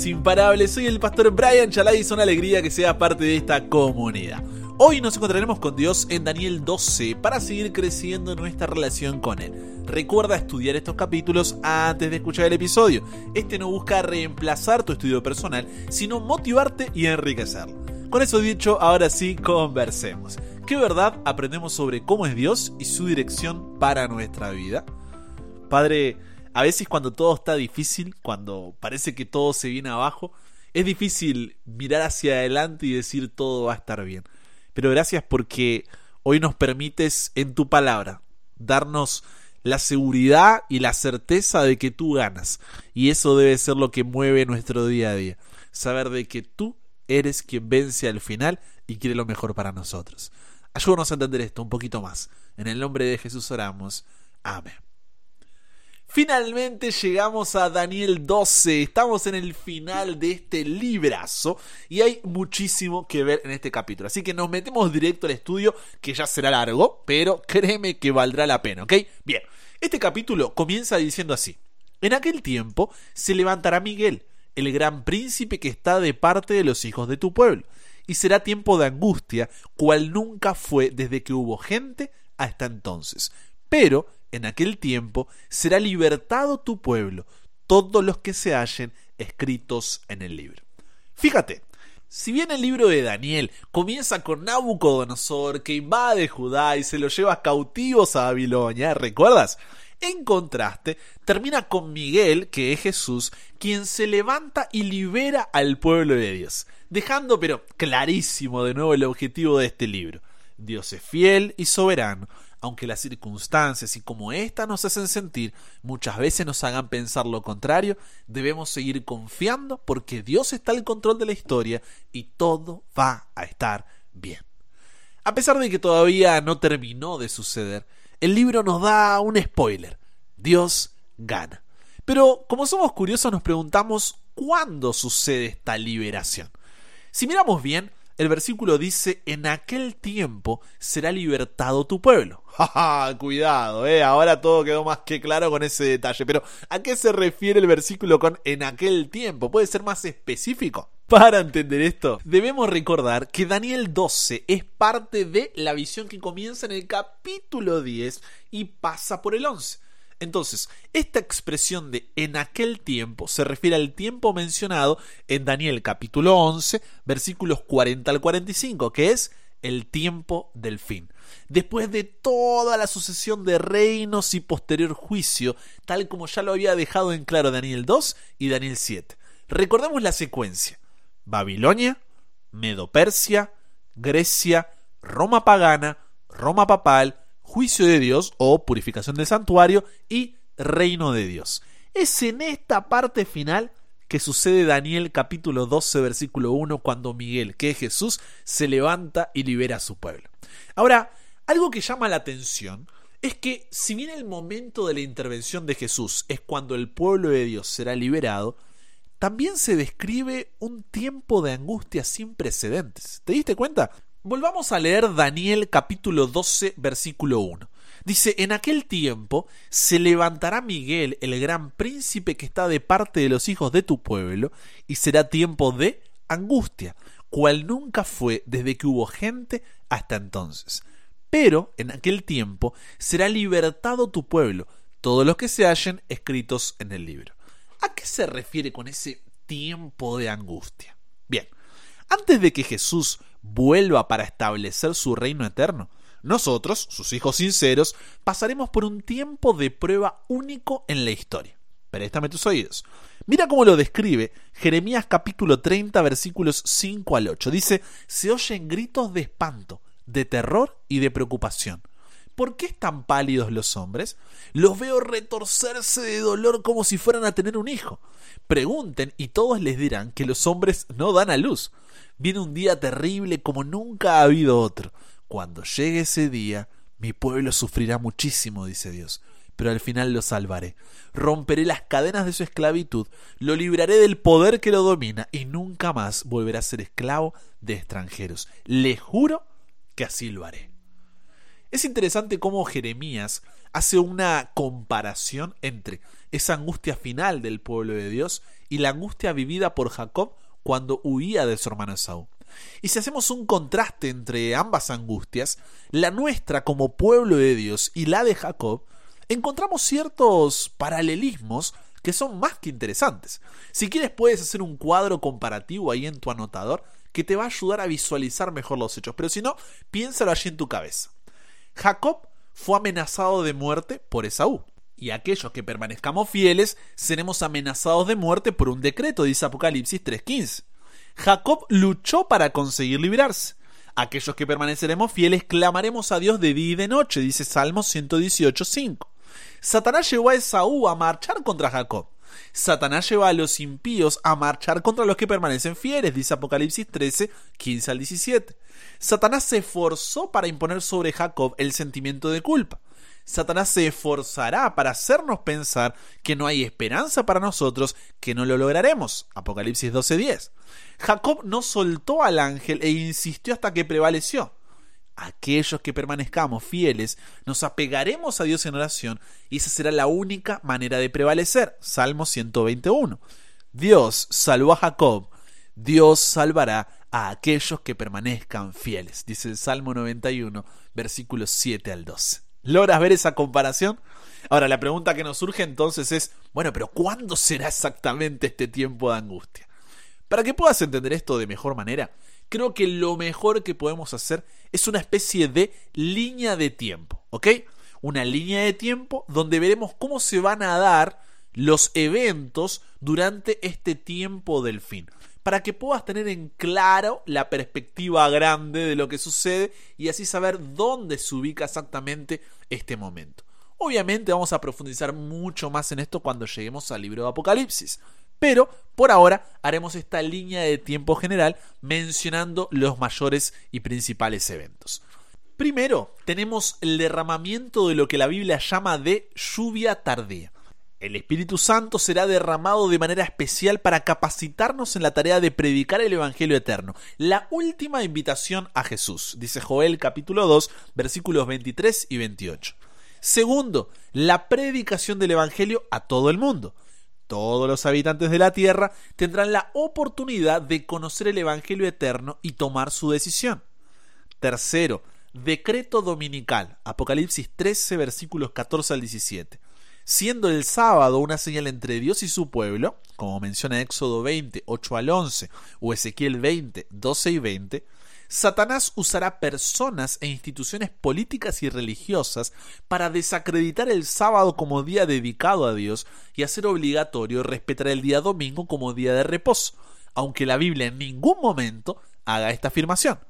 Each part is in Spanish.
imparables. Soy el pastor Brian Chalai y es una alegría que sea parte de esta comunidad. Hoy nos encontraremos con Dios en Daniel 12 para seguir creciendo nuestra relación con Él. Recuerda estudiar estos capítulos antes de escuchar el episodio. Este no busca reemplazar tu estudio personal, sino motivarte y enriquecerlo. Con eso dicho, ahora sí, conversemos. ¿Qué verdad aprendemos sobre cómo es Dios y su dirección para nuestra vida? Padre, a veces cuando todo está difícil, cuando parece que todo se viene abajo, es difícil mirar hacia adelante y decir todo va a estar bien. Pero gracias porque hoy nos permites en tu palabra darnos la seguridad y la certeza de que tú ganas. Y eso debe ser lo que mueve nuestro día a día. Saber de que tú eres quien vence al final y quiere lo mejor para nosotros. Ayúdanos a entender esto un poquito más. En el nombre de Jesús oramos. Amén. Finalmente llegamos a Daniel 12, estamos en el final de este librazo y hay muchísimo que ver en este capítulo, así que nos metemos directo al estudio que ya será largo, pero créeme que valdrá la pena, ¿ok? Bien, este capítulo comienza diciendo así, en aquel tiempo se levantará Miguel, el gran príncipe que está de parte de los hijos de tu pueblo, y será tiempo de angustia, cual nunca fue desde que hubo gente hasta entonces, pero en aquel tiempo será libertado tu pueblo, todos los que se hallen escritos en el libro. Fíjate, si bien el libro de Daniel comienza con Nabucodonosor que invade Judá y se lo lleva cautivos a Babilonia, ¿recuerdas? En contraste, termina con Miguel, que es Jesús, quien se levanta y libera al pueblo de Dios, dejando pero clarísimo de nuevo el objetivo de este libro. Dios es fiel y soberano, aunque las circunstancias y como ésta nos hacen sentir muchas veces nos hagan pensar lo contrario, debemos seguir confiando porque Dios está al control de la historia y todo va a estar bien. A pesar de que todavía no terminó de suceder, el libro nos da un spoiler. Dios gana. Pero como somos curiosos nos preguntamos cuándo sucede esta liberación. Si miramos bien, el versículo dice, en aquel tiempo será libertado tu pueblo. ja! Cuidado, eh, ahora todo quedó más que claro con ese detalle. Pero, ¿a qué se refiere el versículo con en aquel tiempo? ¿Puede ser más específico? Para entender esto, debemos recordar que Daniel 12 es parte de la visión que comienza en el capítulo 10 y pasa por el 11. Entonces, esta expresión de en aquel tiempo se refiere al tiempo mencionado en Daniel capítulo 11, versículos 40 al 45, que es el tiempo del fin. Después de toda la sucesión de reinos y posterior juicio, tal como ya lo había dejado en claro Daniel 2 y Daniel 7. Recordemos la secuencia. Babilonia, Medo-Persia, Grecia, Roma pagana, Roma papal, juicio de Dios o purificación del santuario y reino de Dios. Es en esta parte final que sucede Daniel capítulo 12 versículo 1 cuando Miguel, que es Jesús, se levanta y libera a su pueblo. Ahora, algo que llama la atención es que si bien el momento de la intervención de Jesús es cuando el pueblo de Dios será liberado, también se describe un tiempo de angustia sin precedentes. ¿Te diste cuenta? Volvamos a leer Daniel capítulo 12 versículo 1. Dice, en aquel tiempo se levantará Miguel, el gran príncipe que está de parte de los hijos de tu pueblo, y será tiempo de angustia, cual nunca fue desde que hubo gente hasta entonces. Pero en aquel tiempo será libertado tu pueblo, todos los que se hallen escritos en el libro. ¿A qué se refiere con ese tiempo de angustia? Bien, antes de que Jesús vuelva para establecer su reino eterno. Nosotros, sus hijos sinceros, pasaremos por un tiempo de prueba único en la historia. Préstame tus oídos. Mira cómo lo describe Jeremías capítulo 30 versículos 5 al 8. Dice, se oyen gritos de espanto, de terror y de preocupación. ¿Por qué están pálidos los hombres? Los veo retorcerse de dolor como si fueran a tener un hijo. Pregunten y todos les dirán que los hombres no dan a luz. Viene un día terrible como nunca ha habido otro. Cuando llegue ese día, mi pueblo sufrirá muchísimo, dice Dios, pero al final lo salvaré. Romperé las cadenas de su esclavitud, lo libraré del poder que lo domina y nunca más volverá a ser esclavo de extranjeros. Le juro que así lo haré. Es interesante cómo Jeremías hace una comparación entre esa angustia final del pueblo de Dios y la angustia vivida por Jacob cuando huía de su hermano Esaú. Y si hacemos un contraste entre ambas angustias, la nuestra como pueblo de Dios y la de Jacob, encontramos ciertos paralelismos que son más que interesantes. Si quieres puedes hacer un cuadro comparativo ahí en tu anotador que te va a ayudar a visualizar mejor los hechos, pero si no, piénsalo allí en tu cabeza. Jacob fue amenazado de muerte por Esaú. Y aquellos que permanezcamos fieles seremos amenazados de muerte por un decreto, dice Apocalipsis 3.15. Jacob luchó para conseguir librarse. Aquellos que permaneceremos fieles clamaremos a Dios de día y de noche, dice Salmo 118.5. Satanás llevó a Esaú a marchar contra Jacob. Satanás lleva a los impíos a marchar contra los que permanecen fieles, dice Apocalipsis 13, 15 al 17. Satanás se esforzó para imponer sobre Jacob el sentimiento de culpa. Satanás se esforzará para hacernos pensar que no hay esperanza para nosotros, que no lo lograremos. Apocalipsis 12:10. Jacob no soltó al ángel e insistió hasta que prevaleció. Aquellos que permanezcamos fieles, nos apegaremos a Dios en oración y esa será la única manera de prevalecer. Salmo 121. Dios salvó a Jacob, Dios salvará a aquellos que permanezcan fieles, dice el Salmo 91, versículos 7 al 12. ¿Logras ver esa comparación? Ahora, la pregunta que nos surge entonces es, bueno, pero ¿cuándo será exactamente este tiempo de angustia? Para que puedas entender esto de mejor manera, creo que lo mejor que podemos hacer es una especie de línea de tiempo, ¿ok? Una línea de tiempo donde veremos cómo se van a dar los eventos durante este tiempo del fin para que puedas tener en claro la perspectiva grande de lo que sucede y así saber dónde se ubica exactamente este momento. Obviamente vamos a profundizar mucho más en esto cuando lleguemos al libro de Apocalipsis, pero por ahora haremos esta línea de tiempo general mencionando los mayores y principales eventos. Primero, tenemos el derramamiento de lo que la Biblia llama de lluvia tardía. El Espíritu Santo será derramado de manera especial para capacitarnos en la tarea de predicar el Evangelio eterno. La última invitación a Jesús, dice Joel capítulo 2, versículos 23 y 28. Segundo, la predicación del Evangelio a todo el mundo. Todos los habitantes de la tierra tendrán la oportunidad de conocer el Evangelio eterno y tomar su decisión. Tercero, decreto dominical. Apocalipsis 13, versículos 14 al 17 siendo el sábado una señal entre Dios y su pueblo, como menciona Éxodo 20, 8 al 11 o Ezequiel 20, 12 y 20, Satanás usará personas e instituciones políticas y religiosas para desacreditar el sábado como día dedicado a Dios y hacer obligatorio respetar el día domingo como día de reposo, aunque la Biblia en ningún momento haga esta afirmación.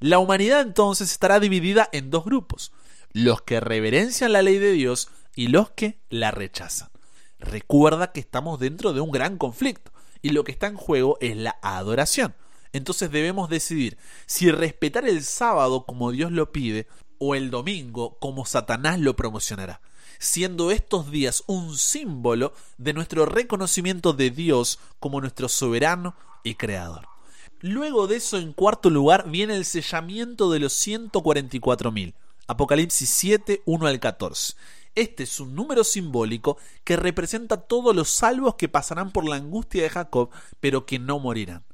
La humanidad entonces estará dividida en dos grupos, los que reverencian la ley de Dios y los que la rechazan. Recuerda que estamos dentro de un gran conflicto y lo que está en juego es la adoración. Entonces debemos decidir si respetar el sábado como Dios lo pide o el domingo como Satanás lo promocionará, siendo estos días un símbolo de nuestro reconocimiento de Dios como nuestro soberano y creador. Luego de eso, en cuarto lugar, viene el sellamiento de los 144.000. Apocalipsis 7, 1 al 14. Este es un número simbólico que representa todos los salvos que pasarán por la angustia de Jacob, pero que no morirán.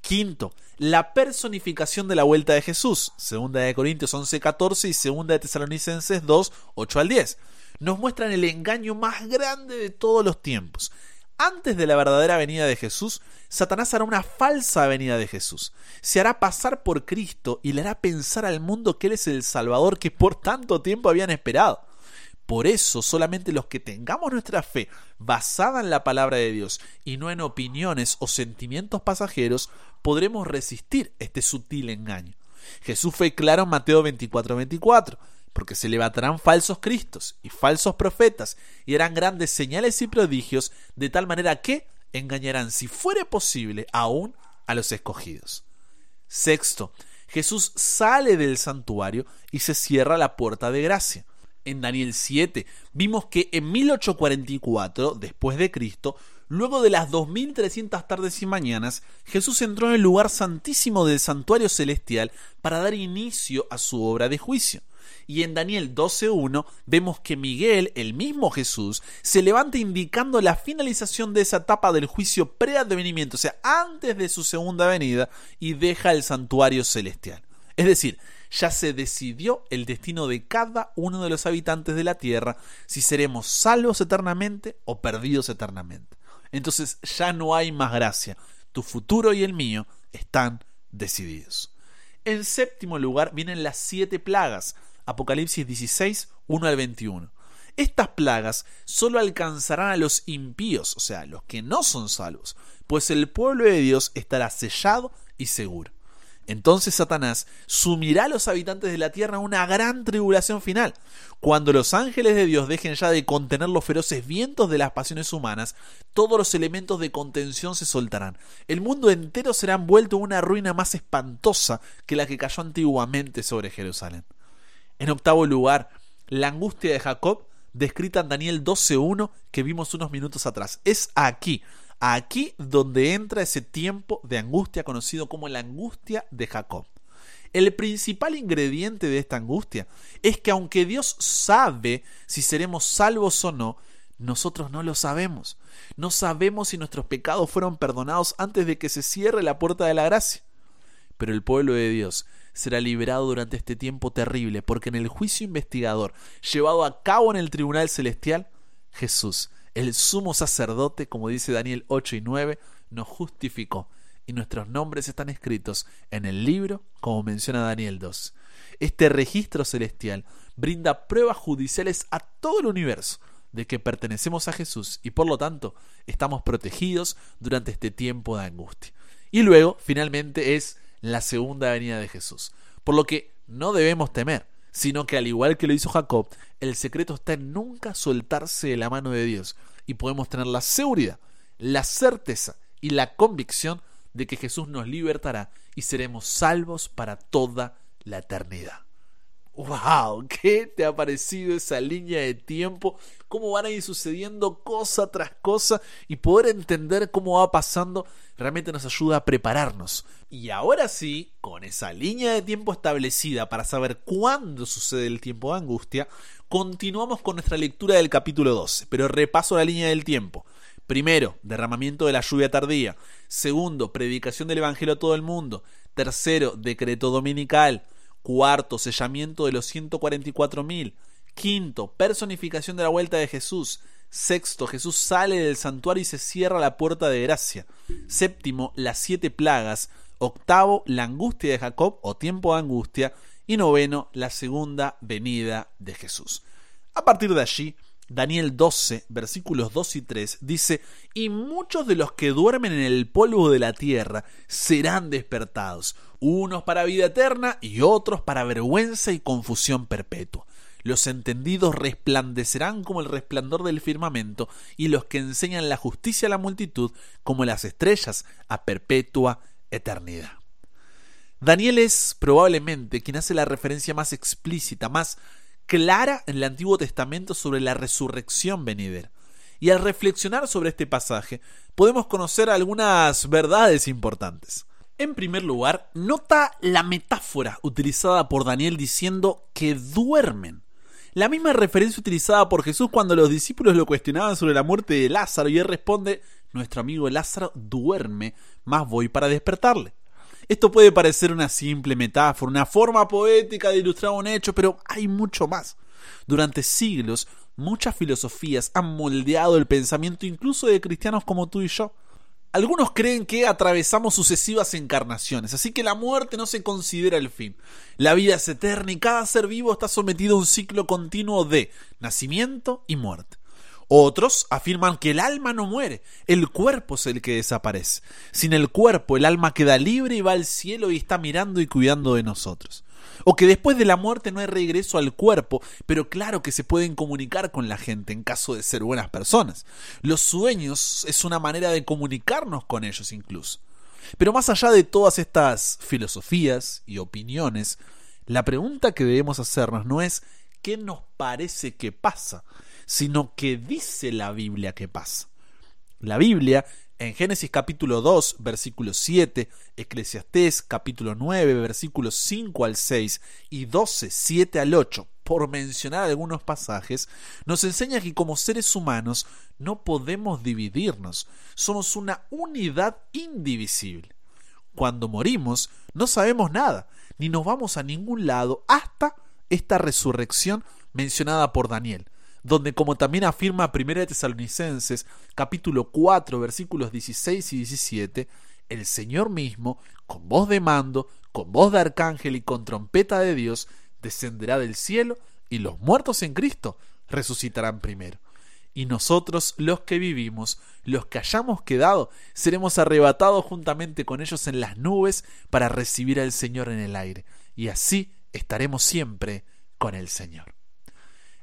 Quinto, la personificación de la vuelta de Jesús, segunda de Corintios 11:14 y segunda de Tesalonicenses 2, 8 al 10. Nos muestran el engaño más grande de todos los tiempos. Antes de la verdadera venida de Jesús, Satanás hará una falsa venida de Jesús. Se hará pasar por Cristo y le hará pensar al mundo que Él es el Salvador que por tanto tiempo habían esperado. Por eso solamente los que tengamos nuestra fe basada en la palabra de Dios y no en opiniones o sentimientos pasajeros podremos resistir este sutil engaño. Jesús fue claro en Mateo 24:24, 24, porque se levantarán falsos cristos y falsos profetas y harán grandes señales y prodigios de tal manera que engañarán, si fuere posible, aún a los escogidos. Sexto, Jesús sale del santuario y se cierra la puerta de gracia en Daniel 7, vimos que en 1844, después de Cristo, luego de las 2300 tardes y mañanas, Jesús entró en el lugar santísimo del santuario celestial para dar inicio a su obra de juicio. Y en Daniel 12.1 vemos que Miguel, el mismo Jesús, se levanta indicando la finalización de esa etapa del juicio preadvenimiento, o sea, antes de su segunda venida, y deja el santuario celestial. Es decir, ya se decidió el destino de cada uno de los habitantes de la tierra, si seremos salvos eternamente o perdidos eternamente. Entonces ya no hay más gracia. Tu futuro y el mío están decididos. En séptimo lugar vienen las siete plagas. Apocalipsis 16, 1 al 21. Estas plagas solo alcanzarán a los impíos, o sea, los que no son salvos, pues el pueblo de Dios estará sellado y seguro. Entonces Satanás sumirá a los habitantes de la tierra una gran tribulación final. Cuando los ángeles de Dios dejen ya de contener los feroces vientos de las pasiones humanas, todos los elementos de contención se soltarán. El mundo entero será envuelto en una ruina más espantosa que la que cayó antiguamente sobre Jerusalén. En octavo lugar, la angustia de Jacob, descrita en Daniel 12.1 que vimos unos minutos atrás. Es aquí Aquí donde entra ese tiempo de angustia conocido como la angustia de Jacob. El principal ingrediente de esta angustia es que aunque Dios sabe si seremos salvos o no, nosotros no lo sabemos. No sabemos si nuestros pecados fueron perdonados antes de que se cierre la puerta de la gracia. Pero el pueblo de Dios será liberado durante este tiempo terrible, porque en el juicio investigador llevado a cabo en el tribunal celestial, Jesús el sumo sacerdote, como dice Daniel 8 y 9, nos justificó y nuestros nombres están escritos en el libro, como menciona Daniel 2. Este registro celestial brinda pruebas judiciales a todo el universo de que pertenecemos a Jesús y por lo tanto estamos protegidos durante este tiempo de angustia. Y luego, finalmente, es la segunda venida de Jesús. Por lo que no debemos temer, sino que al igual que lo hizo Jacob, el secreto está en nunca soltarse de la mano de Dios y podemos tener la seguridad, la certeza y la convicción de que Jesús nos libertará y seremos salvos para toda la eternidad. ¡Wow! ¿Qué te ha parecido esa línea de tiempo? ¿Cómo van a ir sucediendo cosa tras cosa y poder entender cómo va pasando realmente nos ayuda a prepararnos. Y ahora sí, con esa línea de tiempo establecida para saber cuándo sucede el tiempo de angustia, continuamos con nuestra lectura del capítulo 12, pero repaso la línea del tiempo. Primero, derramamiento de la lluvia tardía. Segundo, predicación del Evangelio a todo el mundo. Tercero, decreto dominical. Cuarto, sellamiento de los 144.000. Quinto, personificación de la vuelta de Jesús. Sexto, Jesús sale del santuario y se cierra la puerta de gracia. Séptimo, las siete plagas. Octavo, la angustia de Jacob o tiempo de angustia. Y noveno, la segunda venida de Jesús. A partir de allí, Daniel 12, versículos 2 y 3 dice, y muchos de los que duermen en el polvo de la tierra serán despertados, unos para vida eterna y otros para vergüenza y confusión perpetua. Los entendidos resplandecerán como el resplandor del firmamento, y los que enseñan la justicia a la multitud como las estrellas a perpetua eternidad. Daniel es probablemente quien hace la referencia más explícita, más clara en el Antiguo Testamento sobre la resurrección venidera. Y al reflexionar sobre este pasaje, podemos conocer algunas verdades importantes. En primer lugar, nota la metáfora utilizada por Daniel diciendo que duermen. La misma referencia utilizada por Jesús cuando los discípulos lo cuestionaban sobre la muerte de Lázaro y él responde, nuestro amigo Lázaro duerme, más voy para despertarle. Esto puede parecer una simple metáfora, una forma poética de ilustrar un hecho, pero hay mucho más. Durante siglos, muchas filosofías han moldeado el pensamiento incluso de cristianos como tú y yo. Algunos creen que atravesamos sucesivas encarnaciones, así que la muerte no se considera el fin. La vida es eterna y cada ser vivo está sometido a un ciclo continuo de nacimiento y muerte. Otros afirman que el alma no muere, el cuerpo es el que desaparece. Sin el cuerpo, el alma queda libre y va al cielo y está mirando y cuidando de nosotros. O que después de la muerte no hay regreso al cuerpo, pero claro que se pueden comunicar con la gente en caso de ser buenas personas. Los sueños es una manera de comunicarnos con ellos incluso. Pero más allá de todas estas filosofías y opiniones, la pregunta que debemos hacernos no es qué nos parece que pasa, sino que dice la Biblia que pasa. La Biblia En Génesis capítulo 2, versículo 7, Eclesiastés capítulo 9, versículos 5 al 6 y 12, 7 al 8, por mencionar algunos pasajes, nos enseña que como seres humanos no podemos dividirnos, somos una unidad indivisible. Cuando morimos no sabemos nada, ni nos vamos a ningún lado hasta esta resurrección mencionada por Daniel donde como también afirma 1 Tesalonicenses capítulo 4 versículos 16 y 17, el Señor mismo, con voz de mando, con voz de arcángel y con trompeta de Dios, descenderá del cielo y los muertos en Cristo resucitarán primero. Y nosotros, los que vivimos, los que hayamos quedado, seremos arrebatados juntamente con ellos en las nubes para recibir al Señor en el aire. Y así estaremos siempre con el Señor.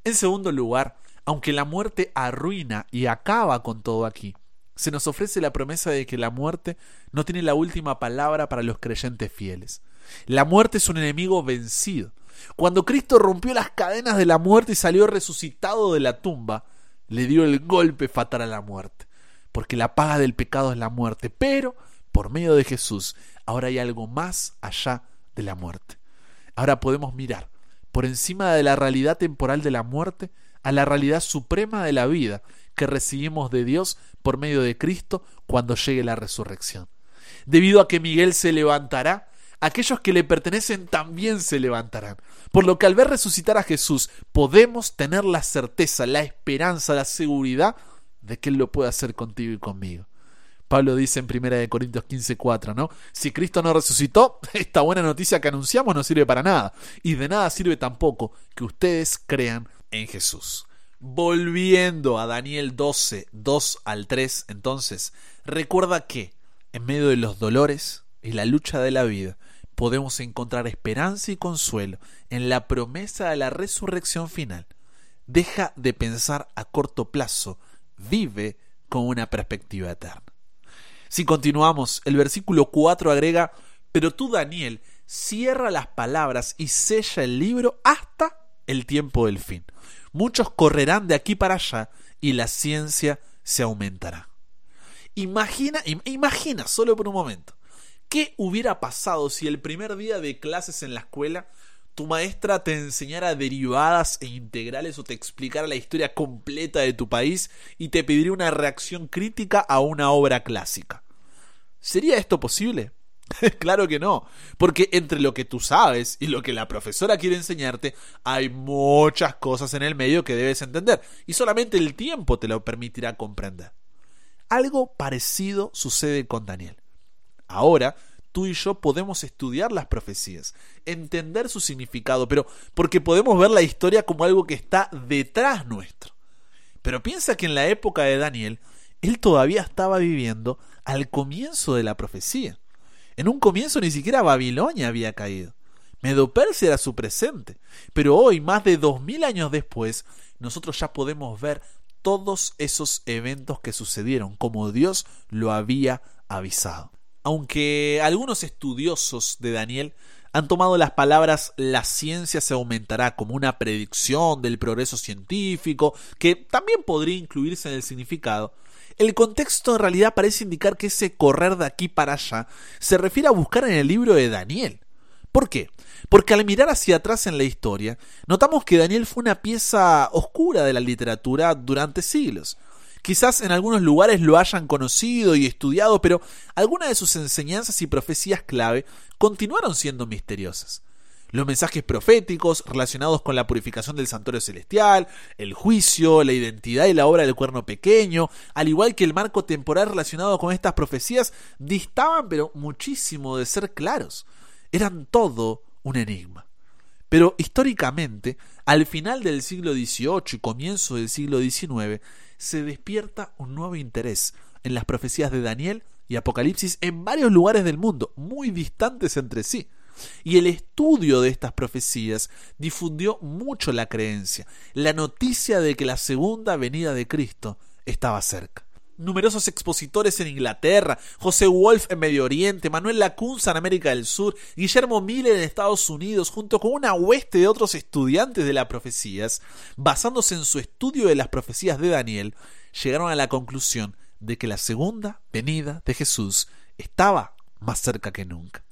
En segundo lugar, aunque la muerte arruina y acaba con todo aquí, se nos ofrece la promesa de que la muerte no tiene la última palabra para los creyentes fieles. La muerte es un enemigo vencido. Cuando Cristo rompió las cadenas de la muerte y salió resucitado de la tumba, le dio el golpe fatal a la muerte, porque la paga del pecado es la muerte, pero por medio de Jesús ahora hay algo más allá de la muerte. Ahora podemos mirar por encima de la realidad temporal de la muerte a la realidad suprema de la vida que recibimos de Dios por medio de Cristo cuando llegue la resurrección. Debido a que Miguel se levantará, aquellos que le pertenecen también se levantarán. Por lo que al ver resucitar a Jesús podemos tener la certeza, la esperanza, la seguridad de que Él lo puede hacer contigo y conmigo. Pablo dice en 1 Corintios 15:4, ¿no? Si Cristo no resucitó, esta buena noticia que anunciamos no sirve para nada. Y de nada sirve tampoco que ustedes crean en Jesús. Volviendo a Daniel 12, 2 al 3, entonces, recuerda que en medio de los dolores y la lucha de la vida, podemos encontrar esperanza y consuelo en la promesa de la resurrección final. Deja de pensar a corto plazo, vive con una perspectiva eterna. Si continuamos, el versículo 4 agrega, pero tú, Daniel, cierra las palabras y sella el libro hasta el tiempo del fin. Muchos correrán de aquí para allá y la ciencia se aumentará. Imagina, imagina solo por un momento, ¿qué hubiera pasado si el primer día de clases en la escuela tu maestra te enseñara derivadas e integrales o te explicara la historia completa de tu país y te pediría una reacción crítica a una obra clásica. ¿Sería esto posible? claro que no, porque entre lo que tú sabes y lo que la profesora quiere enseñarte hay muchas cosas en el medio que debes entender y solamente el tiempo te lo permitirá comprender. Algo parecido sucede con Daniel. Ahora tú y yo podemos estudiar las profecías, entender su significado, pero porque podemos ver la historia como algo que está detrás nuestro. Pero piensa que en la época de Daniel, él todavía estaba viviendo al comienzo de la profecía. En un comienzo ni siquiera Babilonia había caído. Medo-Persia era su presente. Pero hoy, más de dos mil años después, nosotros ya podemos ver todos esos eventos que sucedieron como Dios lo había avisado aunque algunos estudiosos de Daniel han tomado las palabras la ciencia se aumentará como una predicción del progreso científico, que también podría incluirse en el significado, el contexto en realidad parece indicar que ese correr de aquí para allá se refiere a buscar en el libro de Daniel. ¿Por qué? Porque al mirar hacia atrás en la historia, notamos que Daniel fue una pieza oscura de la literatura durante siglos. Quizás en algunos lugares lo hayan conocido y estudiado, pero algunas de sus enseñanzas y profecías clave continuaron siendo misteriosas. Los mensajes proféticos relacionados con la purificación del santuario celestial, el juicio, la identidad y la obra del cuerno pequeño, al igual que el marco temporal relacionado con estas profecías, distaban pero muchísimo de ser claros. Eran todo un enigma. Pero históricamente, al final del siglo XVIII y comienzo del siglo XIX, se despierta un nuevo interés en las profecías de Daniel y Apocalipsis en varios lugares del mundo, muy distantes entre sí. Y el estudio de estas profecías difundió mucho la creencia, la noticia de que la segunda venida de Cristo estaba cerca. Numerosos expositores en Inglaterra, José Wolf en Medio Oriente, Manuel Lacunza en América del Sur, Guillermo Miller en Estados Unidos, junto con una hueste de otros estudiantes de las profecías, basándose en su estudio de las profecías de Daniel, llegaron a la conclusión de que la segunda venida de Jesús estaba más cerca que nunca.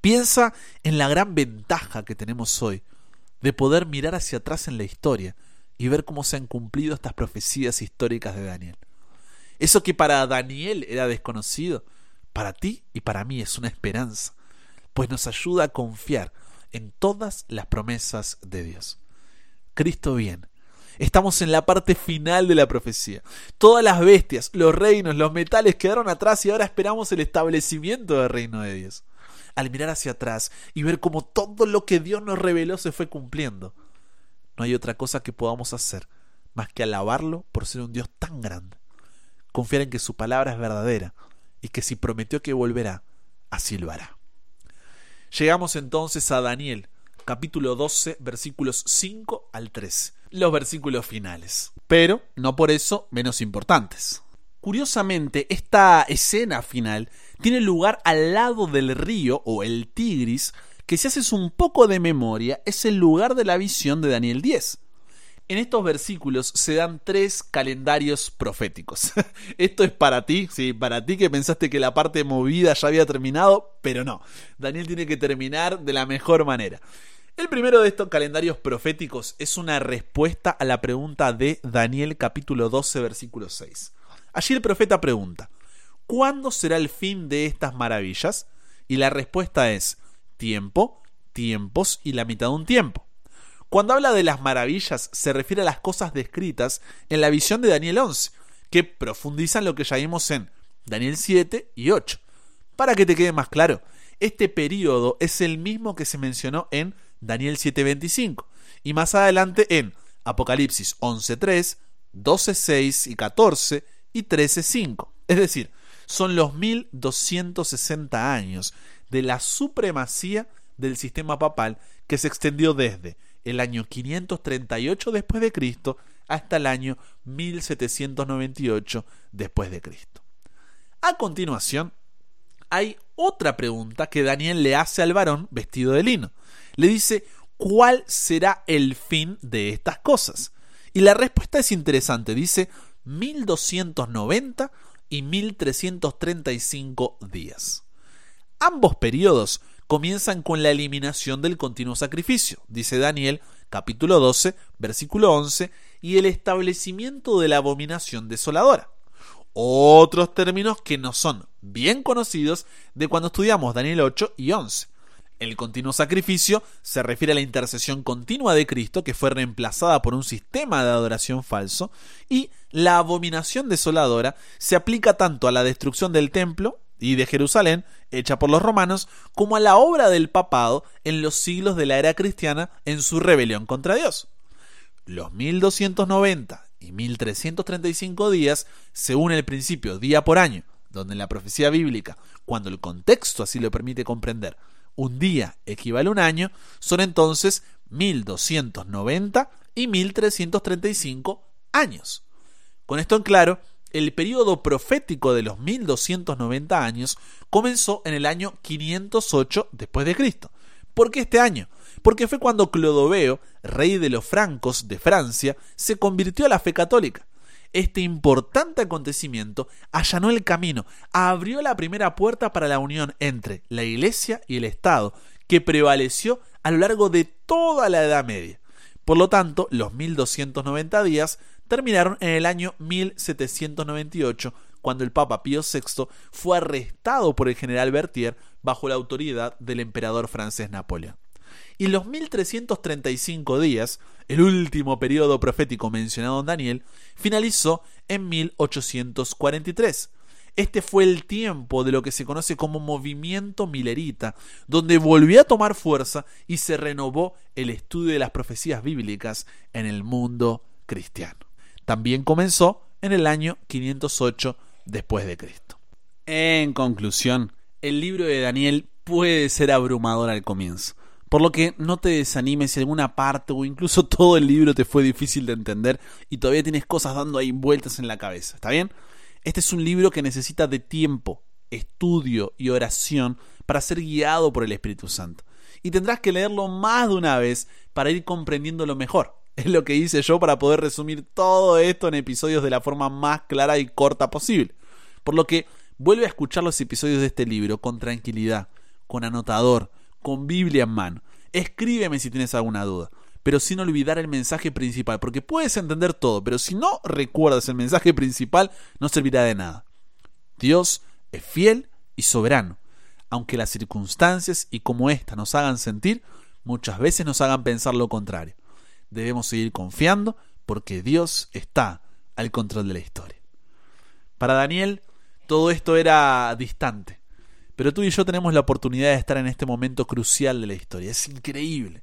Piensa en la gran ventaja que tenemos hoy de poder mirar hacia atrás en la historia y ver cómo se han cumplido estas profecías históricas de Daniel. Eso que para Daniel era desconocido, para ti y para mí es una esperanza, pues nos ayuda a confiar en todas las promesas de Dios. Cristo viene. Estamos en la parte final de la profecía. Todas las bestias, los reinos, los metales quedaron atrás y ahora esperamos el establecimiento del reino de Dios. Al mirar hacia atrás y ver cómo todo lo que Dios nos reveló se fue cumpliendo, no hay otra cosa que podamos hacer más que alabarlo por ser un Dios tan grande. Confiar en que su palabra es verdadera y que si prometió que volverá, así lo hará. Llegamos entonces a Daniel, capítulo 12, versículos 5 al 13, los versículos finales, pero no por eso menos importantes. Curiosamente, esta escena final tiene lugar al lado del río o el Tigris, que si haces un poco de memoria es el lugar de la visión de Daniel 10. En estos versículos se dan tres calendarios proféticos. Esto es para ti, sí, para ti que pensaste que la parte movida ya había terminado, pero no. Daniel tiene que terminar de la mejor manera. El primero de estos calendarios proféticos es una respuesta a la pregunta de Daniel capítulo 12 versículo 6. Allí el profeta pregunta, ¿cuándo será el fin de estas maravillas? Y la respuesta es, tiempo, tiempos y la mitad de un tiempo. Cuando habla de las maravillas, se refiere a las cosas descritas en la visión de Daniel 11, que profundizan lo que ya vimos en Daniel 7 y 8. Para que te quede más claro, este periodo es el mismo que se mencionó en Daniel 7:25 y más adelante en Apocalipsis 11:3, 12:6 y 14 y 13:5. Es decir, son los 1260 años de la supremacía del sistema papal que se extendió desde el año 538 después de Cristo hasta el año 1798 después de Cristo. A continuación, hay otra pregunta que Daniel le hace al varón vestido de lino. Le dice, ¿cuál será el fin de estas cosas? Y la respuesta es interesante, dice 1290 y 1335 días. Ambos periodos comienzan con la eliminación del continuo sacrificio, dice Daniel capítulo 12, versículo 11, y el establecimiento de la abominación desoladora. Otros términos que no son bien conocidos de cuando estudiamos Daniel 8 y 11. El continuo sacrificio se refiere a la intercesión continua de Cristo que fue reemplazada por un sistema de adoración falso y la abominación desoladora se aplica tanto a la destrucción del templo y de Jerusalén, hecha por los romanos, como a la obra del papado en los siglos de la era cristiana en su rebelión contra Dios. Los 1290 y 1335 días, según el principio día por año, donde en la profecía bíblica, cuando el contexto así lo permite comprender, un día equivale a un año, son entonces 1290 y 1335 años. Con esto en claro, el periodo profético de los 1290 años comenzó en el año 508 después de Cristo. ¿Por qué este año? Porque fue cuando Clodoveo, rey de los francos de Francia, se convirtió a la fe católica. Este importante acontecimiento allanó el camino, abrió la primera puerta para la unión entre la Iglesia y el Estado, que prevaleció a lo largo de toda la Edad Media. Por lo tanto, los 1290 días terminaron en el año 1798, cuando el Papa Pío VI fue arrestado por el general Berthier bajo la autoridad del emperador francés Napoleón. Y los 1335 días, el último periodo profético mencionado en Daniel, finalizó en 1843. Este fue el tiempo de lo que se conoce como movimiento milerita, donde volvió a tomar fuerza y se renovó el estudio de las profecías bíblicas en el mundo cristiano también comenzó en el año 508 después de Cristo. En conclusión, el libro de Daniel puede ser abrumador al comienzo, por lo que no te desanimes si alguna parte o incluso todo el libro te fue difícil de entender y todavía tienes cosas dando ahí vueltas en la cabeza, ¿está bien? Este es un libro que necesita de tiempo, estudio y oración para ser guiado por el Espíritu Santo. Y tendrás que leerlo más de una vez para ir comprendiéndolo mejor. Es lo que hice yo para poder resumir todo esto en episodios de la forma más clara y corta posible. Por lo que vuelve a escuchar los episodios de este libro con tranquilidad, con anotador, con Biblia en mano. Escríbeme si tienes alguna duda, pero sin olvidar el mensaje principal, porque puedes entender todo, pero si no recuerdas el mensaje principal, no servirá de nada. Dios es fiel y soberano, aunque las circunstancias y como ésta nos hagan sentir, muchas veces nos hagan pensar lo contrario. Debemos seguir confiando porque Dios está al control de la historia. Para Daniel, todo esto era distante, pero tú y yo tenemos la oportunidad de estar en este momento crucial de la historia. Es increíble.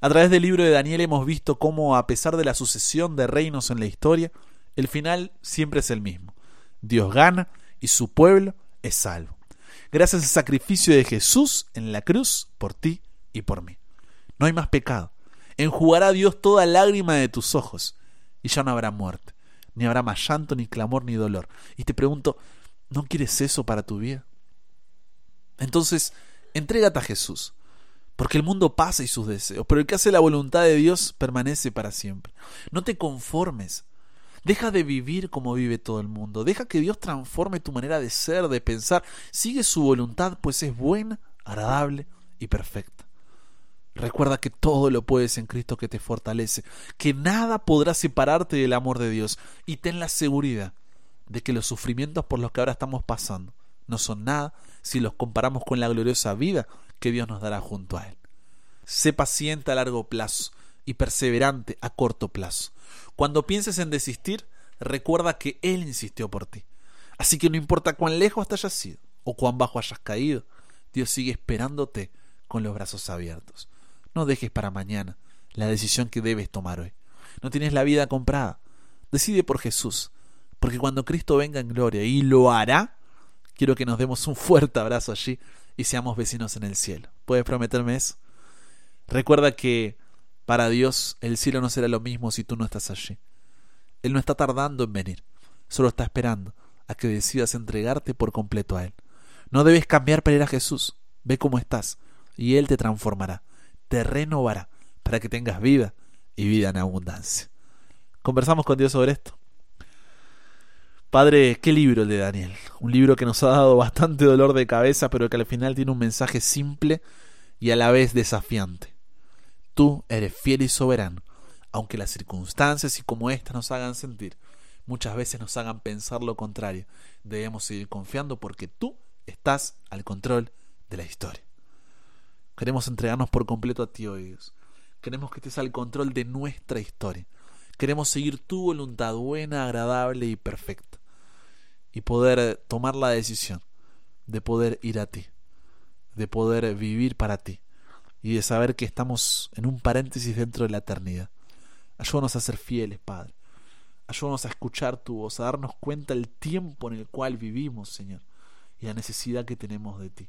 A través del libro de Daniel hemos visto cómo, a pesar de la sucesión de reinos en la historia, el final siempre es el mismo. Dios gana y su pueblo es salvo. Gracias al sacrificio de Jesús en la cruz por ti y por mí. No hay más pecado. Enjugará Dios toda lágrima de tus ojos y ya no habrá muerte, ni habrá más llanto, ni clamor, ni dolor. Y te pregunto, ¿no quieres eso para tu vida? Entonces, entrégate a Jesús, porque el mundo pasa y sus deseos, pero el que hace la voluntad de Dios permanece para siempre. No te conformes. Deja de vivir como vive todo el mundo. Deja que Dios transforme tu manera de ser, de pensar. Sigue su voluntad, pues es buena, agradable y perfecta. Recuerda que todo lo puedes en Cristo que te fortalece, que nada podrá separarte del amor de Dios y ten la seguridad de que los sufrimientos por los que ahora estamos pasando no son nada si los comparamos con la gloriosa vida que Dios nos dará junto a Él. Sé paciente a largo plazo y perseverante a corto plazo. Cuando pienses en desistir, recuerda que Él insistió por ti. Así que no importa cuán lejos te hayas ido o cuán bajo hayas caído, Dios sigue esperándote con los brazos abiertos. No dejes para mañana la decisión que debes tomar hoy. No tienes la vida comprada. Decide por Jesús, porque cuando Cristo venga en gloria y lo hará, quiero que nos demos un fuerte abrazo allí y seamos vecinos en el cielo. ¿Puedes prometerme eso? Recuerda que para Dios el cielo no será lo mismo si tú no estás allí. Él no está tardando en venir, solo está esperando a que decidas entregarte por completo a Él. No debes cambiar para ir a Jesús. Ve cómo estás y Él te transformará te renovará para que tengas vida y vida en abundancia. Conversamos con Dios sobre esto. Padre, qué libro el de Daniel. Un libro que nos ha dado bastante dolor de cabeza, pero que al final tiene un mensaje simple y a la vez desafiante. Tú eres fiel y soberano, aunque las circunstancias y como éstas nos hagan sentir, muchas veces nos hagan pensar lo contrario. Debemos seguir confiando porque tú estás al control de la historia. Queremos entregarnos por completo a ti, oh Dios. Queremos que estés al control de nuestra historia. Queremos seguir tu voluntad buena, agradable y perfecta. Y poder tomar la decisión de poder ir a ti, de poder vivir para ti y de saber que estamos en un paréntesis dentro de la eternidad. Ayúdanos a ser fieles, Padre. Ayúdanos a escuchar tu voz, a darnos cuenta del tiempo en el cual vivimos, Señor, y la necesidad que tenemos de ti.